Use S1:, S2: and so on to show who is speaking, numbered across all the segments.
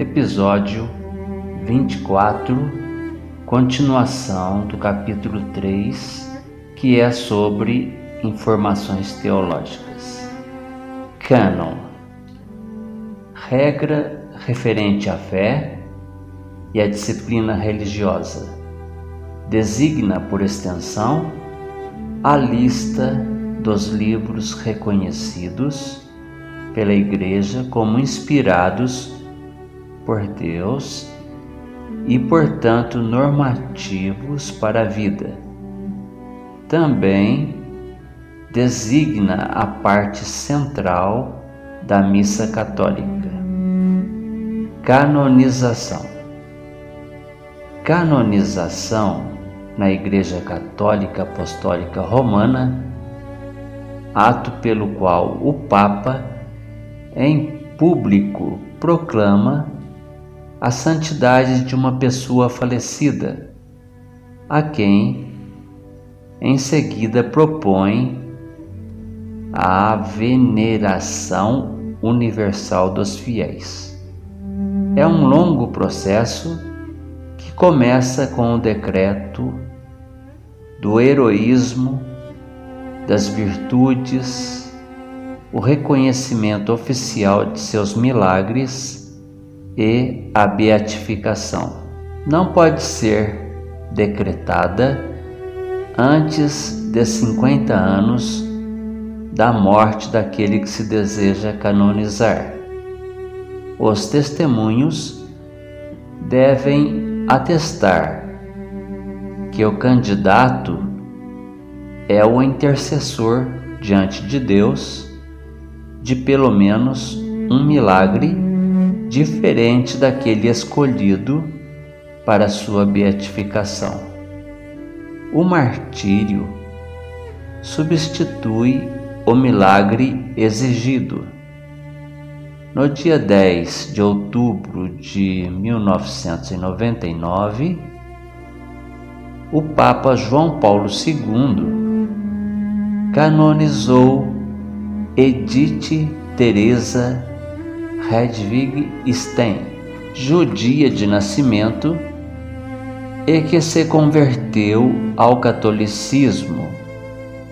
S1: Episódio 24, continuação do capítulo 3, que é sobre informações teológicas. Canon regra referente à fé e à disciplina religiosa. Designa, por extensão, a lista dos livros reconhecidos pela Igreja como inspirados por Deus e, portanto, normativos para a vida. Também designa a parte central da missa católica. Canonização. Canonização na Igreja Católica Apostólica Romana, ato pelo qual o Papa, em público, proclama a santidade de uma pessoa falecida, a quem em seguida propõe a veneração universal dos fiéis. É um longo processo que começa com o decreto do heroísmo, das virtudes, o reconhecimento oficial de seus milagres e a beatificação. Não pode ser decretada antes de 50 anos da morte daquele que se deseja canonizar. Os testemunhos devem atestar que o candidato é o intercessor diante de Deus de pelo menos um milagre diferente daquele escolhido para sua beatificação. O martírio substitui o milagre exigido. No dia 10 de outubro de 1999, o Papa João Paulo II canonizou Edith Teresa Hedwig Stein, judia de nascimento e que se converteu ao catolicismo,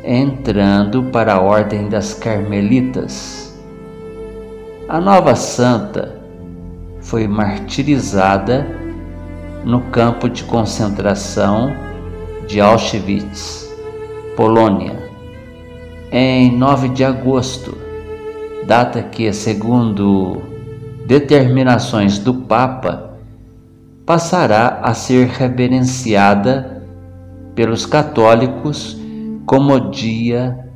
S1: entrando para a Ordem das Carmelitas. A nova santa foi martirizada no campo de concentração de Auschwitz, Polônia, em 9 de agosto data que, segundo determinações do Papa, passará a ser reverenciada pelos católicos como dia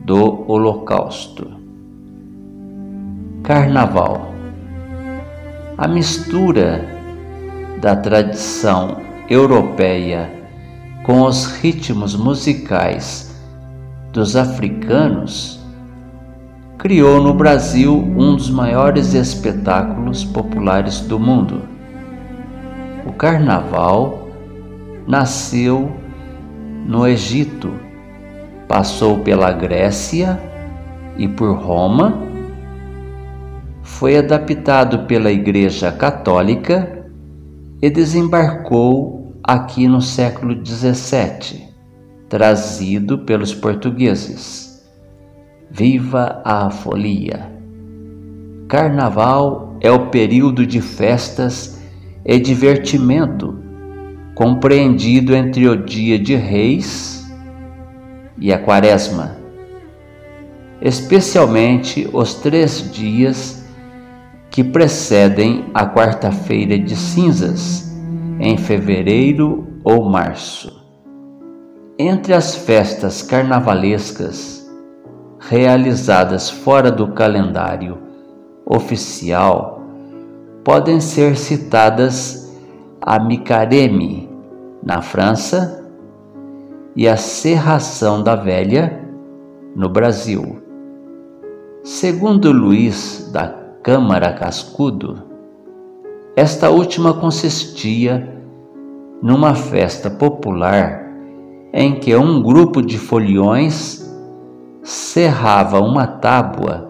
S1: do Holocausto. Carnaval. A mistura da tradição europeia com os ritmos musicais dos africanos criou no Brasil um dos maiores espetáculos populares do mundo. O Carnaval nasceu no Egito, passou pela Grécia e por Roma, foi adaptado pela Igreja Católica e desembarcou aqui no século XVII, trazido pelos portugueses. Viva a folia! Carnaval é o período de festas e divertimento compreendido entre o dia de Reis e a Quaresma, especialmente os três dias que precedem a quarta-feira de cinzas, em fevereiro ou março. Entre as festas carnavalescas, realizadas fora do calendário oficial podem ser citadas a Micareme, na França, e a Serração da Velha, no Brasil. Segundo Luiz da Câmara Cascudo, esta última consistia numa festa popular em que um grupo de foliões cerrava uma tábua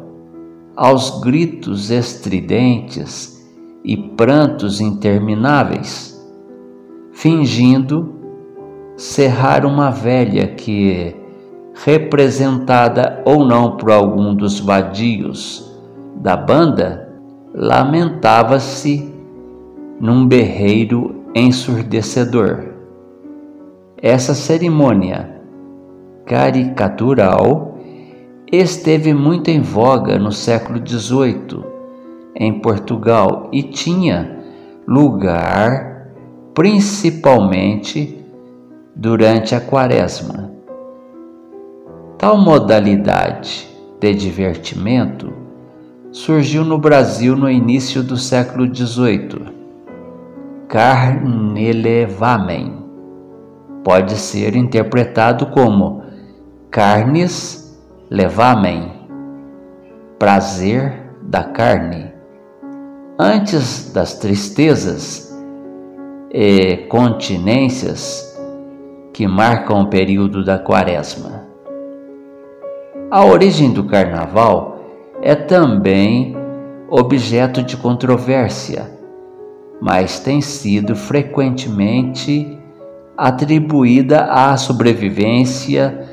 S1: aos gritos estridentes e prantos intermináveis, fingindo serrar uma velha que, representada ou não por algum dos vadios da banda, lamentava-se num berreiro ensurdecedor. Essa cerimônia caricatural esteve muito em voga no século XVIII em Portugal e tinha lugar principalmente durante a Quaresma. Tal modalidade de divertimento surgiu no Brasil no início do século XVIII. Carnelevamen pode ser interpretado como carnes levamen, prazer da carne. Antes das tristezas e continências que marcam o período da quaresma. A origem do carnaval é também objeto de controvérsia, mas tem sido frequentemente atribuída à sobrevivência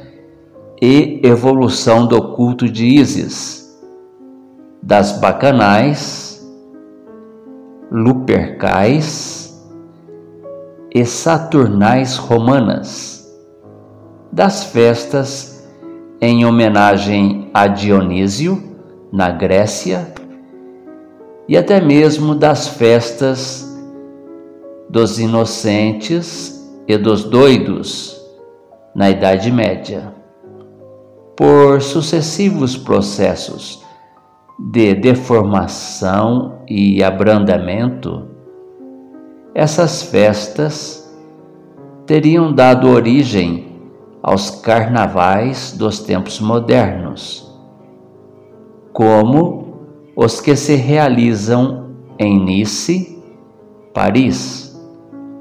S1: e evolução do culto de Ísis, das bacanais, lupercais e saturnais romanas, das festas em homenagem a Dionísio, na Grécia, e até mesmo das festas dos inocentes e dos doidos na Idade Média. Por sucessivos processos de deformação e abrandamento, essas festas teriam dado origem aos carnavais dos tempos modernos, como os que se realizam em Nice, Paris,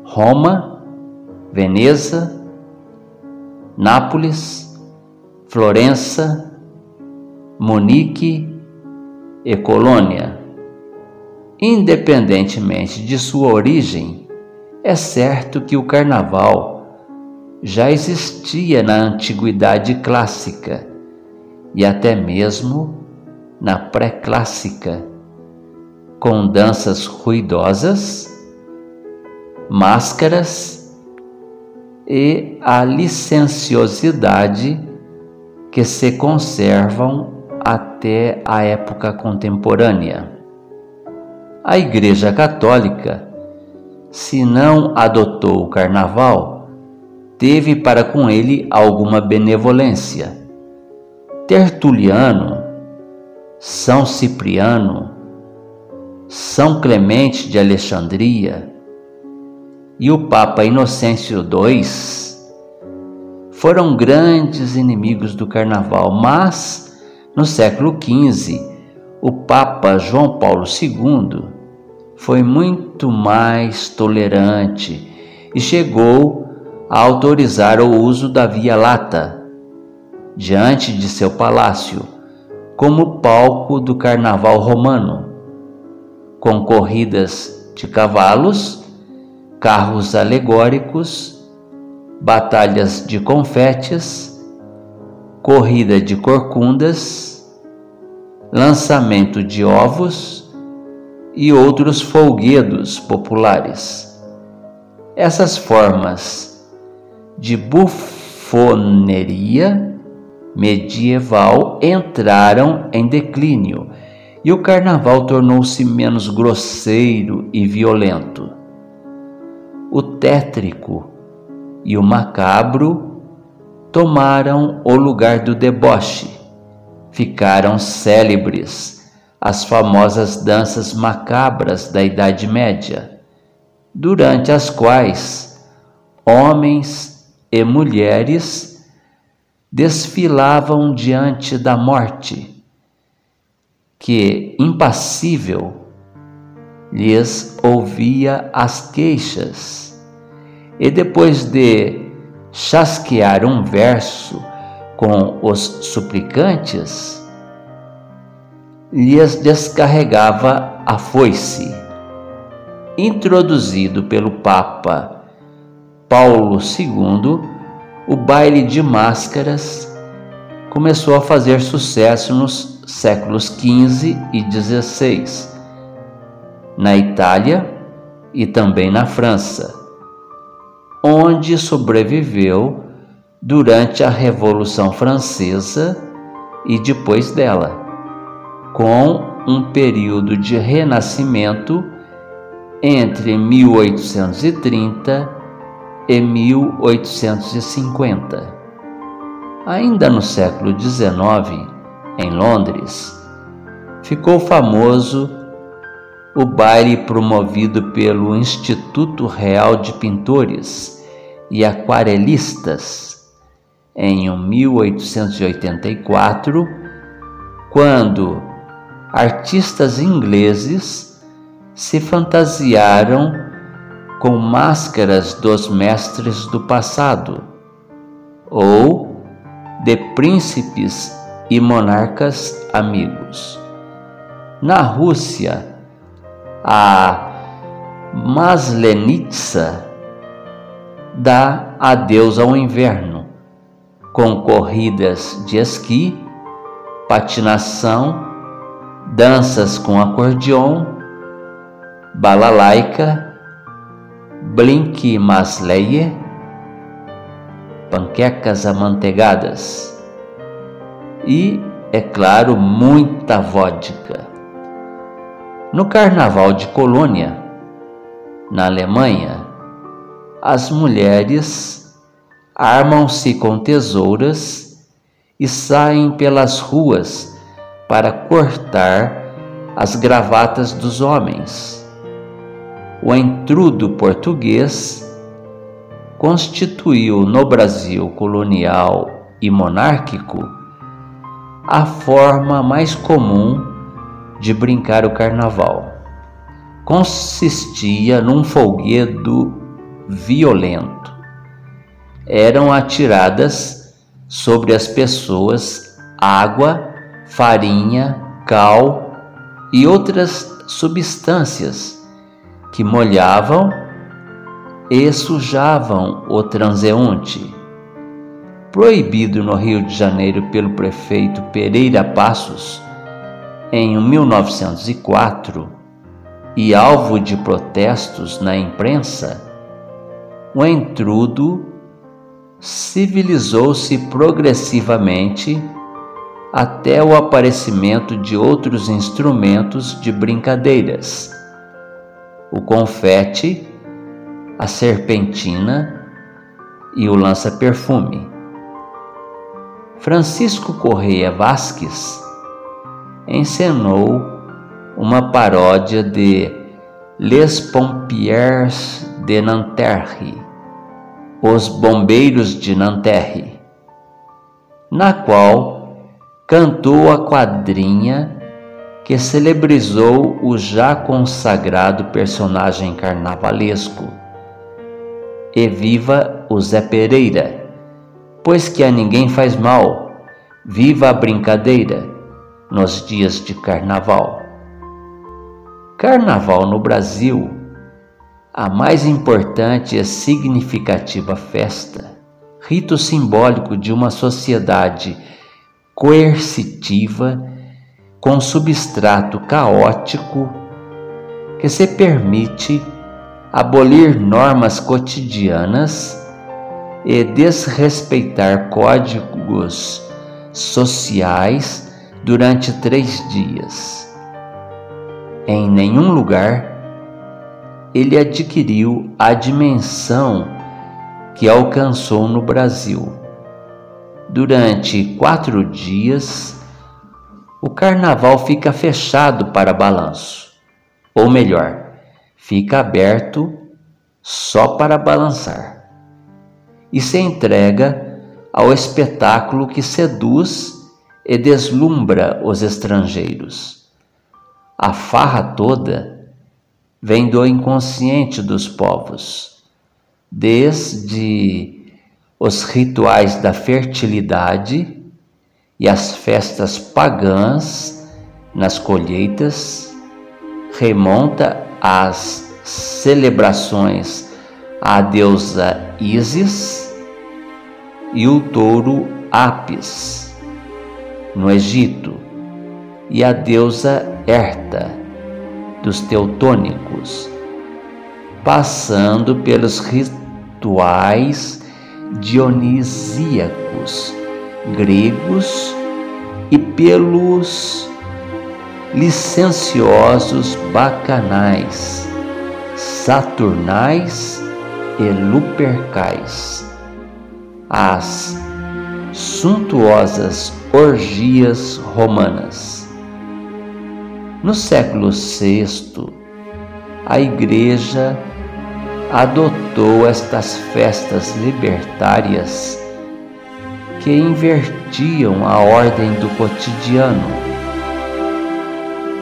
S1: Roma, Veneza, Nápoles, Florença, Munique e Colônia. Independentemente de sua origem, é certo que o carnaval já existia na antiguidade clássica e até mesmo na pré-clássica, com danças ruidosas, máscaras e a licenciosidade que se conservam até a época contemporânea. A Igreja Católica, se não adotou o carnaval, teve para com ele alguma benevolência. Tertuliano, São Cipriano, São Clemente de Alexandria e o Papa Inocêncio II foram grandes inimigos do carnaval, mas no século XV o Papa João Paulo II foi muito mais tolerante e chegou a autorizar o uso da Via Lata diante de seu palácio como palco do carnaval romano, com corridas de cavalos, carros alegóricos, batalhas de confetes, corrida de corcundas lançamento de ovos e outros folguedos populares. Essas formas de bufoneria medieval entraram em declínio e o carnaval tornou-se menos grosseiro e violento. O tétrico e o macabro tomaram o lugar do deboche. Ficaram célebres as famosas danças macabras da Idade Média, durante as quais homens e mulheres desfilavam diante da morte, que, impassível, lhes ouvia as queixas, e depois de chasquear um verso com os suplicantes, lhes descarregava a foice. introduzido pelo Papa Paulo II, o baile de máscaras começou a fazer sucesso nos séculos XV e XVI, na Itália e também na França, onde sobreviveu durante a Revolução Francesa e depois dela, com um período de renascimento entre 1830 e 1850. Ainda no século XIX, em Londres, ficou famoso o baile promovido pelo Instituto Real de Pintores e Aquarelistas em 1884, quando artistas ingleses se fantasiaram com máscaras dos mestres do passado ou de príncipes e monarcas amigos. Na Rússia, a Maslenitsa dá adeus ao inverno, com corridas de esqui, patinação, danças com acordeon, balalaika Blink Masleie, panquecas amanteigadas e, é claro, muita vodka. No Carnaval de Colônia, na Alemanha, as mulheres armam-se com tesouras e saem pelas ruas para cortar as gravatas dos homens. O entrudo português constituiu no Brasil colonial e monárquico a forma mais comum de brincar o carnaval. Consistia num folguedo violento. Eram atiradas sobre as pessoas água, farinha, cal e outras substâncias que molhavam e sujavam o transeunte. Proibido no Rio de Janeiro pelo prefeito Pereira Passos em 1904 e alvo de protestos na imprensa, o entrudo civilizou-se progressivamente até o aparecimento de outros instrumentos de brincadeiras o confete, a serpentina e o lança-perfume. Francisco Correia Vasques encenou uma paródia de Les Pompiers de Nanterre, Os Bombeiros de Nanterre, na qual cantou a quadrinha que celebrizou o já consagrado personagem carnavalesco. E viva o Zé Pereira, pois que a ninguém faz mal, viva a brincadeira nos dias de carnaval. Carnaval no Brasil, a mais importante e significativa festa, rito simbólico de uma sociedade coercitiva com substrato caótico que se permite abolir normas cotidianas e desrespeitar códigos sociais durante três dias. Em nenhum lugar ele adquiriu a dimensão que alcançou no Brasil. Durante quatro dias, o carnaval fica fechado para balanço, ou melhor, fica aberto só para balançar, e se entrega ao espetáculo que seduz e deslumbra os estrangeiros. A farra toda vem do inconsciente dos povos, desde os rituais da fertilidade e as festas pagãs nas colheitas remonta às celebrações à deusa Ísis e o touro Apis, no Egito, e a deusa Herta, dos teutônicos, passando pelos rituais dionisíacos gregos e pelos licenciosos bacanais, saturnais e lupercais. As suntuosas orgias romanas. No século VI, a Igreja adotou estas festas libertárias que invertiam a ordem do cotidiano.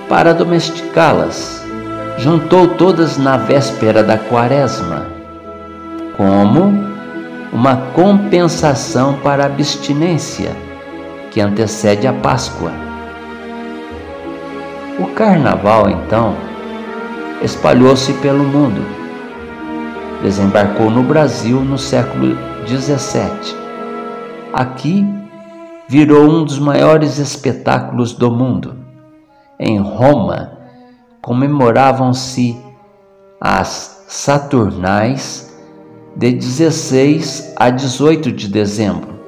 S1: Para domesticá-las, juntou todas na véspera da quaresma, como uma compensação para a abstinência que antecede a Páscoa. O carnaval, então, espalhou-se pelo mundo. Desembarcou no Brasil no século XVII Aqui virou um dos maiores espetáculos do mundo. Em Roma, comemoravam-se as Saturnais de 16 a 18 de dezembro,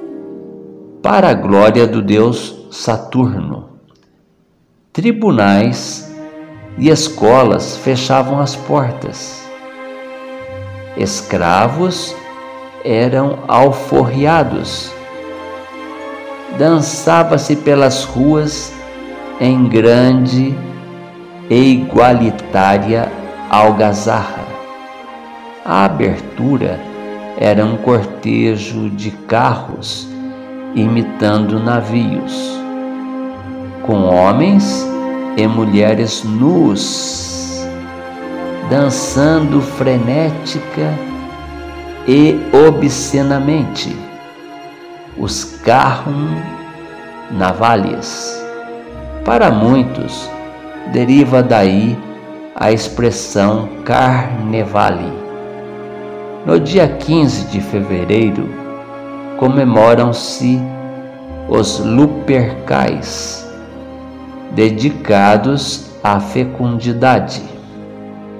S1: para a glória do deus Saturno. Tribunais e escolas fechavam as portas. Escravos eram alforriados dançava-se pelas ruas em grande e igualitária algazarra. A abertura era um cortejo de carros imitando navios, com homens e mulheres nus, dançando frenética e obscenamente os carrum navales. Para muitos, deriva daí a expressão carnevale. No dia 15 de fevereiro, comemoram-se os Lupercais, dedicados à fecundidade.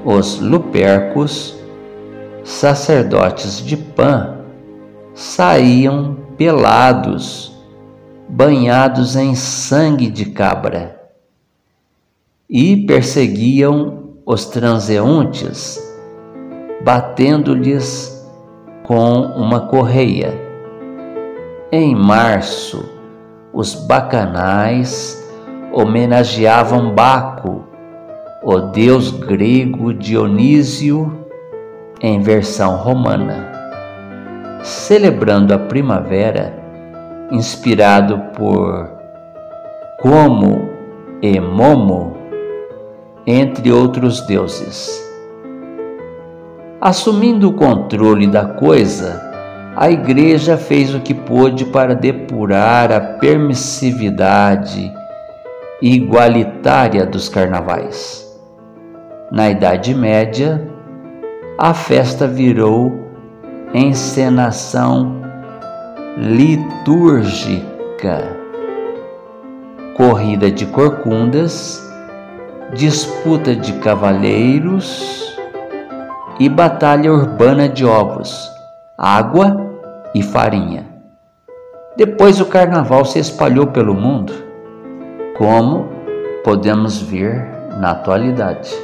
S1: Os Lupercos, sacerdotes de Pan, saíam pelados, banhados em sangue de cabra, e perseguiam os transeuntes, batendo-lhes com uma correia. Em março, os bacanais homenageavam Baco, o deus grego Dionísio, em versão romana celebrando a primavera, inspirado por Como e Momo, entre outros deuses. Assumindo o controle da coisa, a Igreja fez o que pôde para depurar a permissividade igualitária dos carnavais. Na Idade Média, a festa virou encenação litúrgica, corrida de corcundas, disputa de cavaleiros e batalha urbana de ovos, água e farinha. Depois o carnaval se espalhou pelo mundo, como podemos ver na atualidade.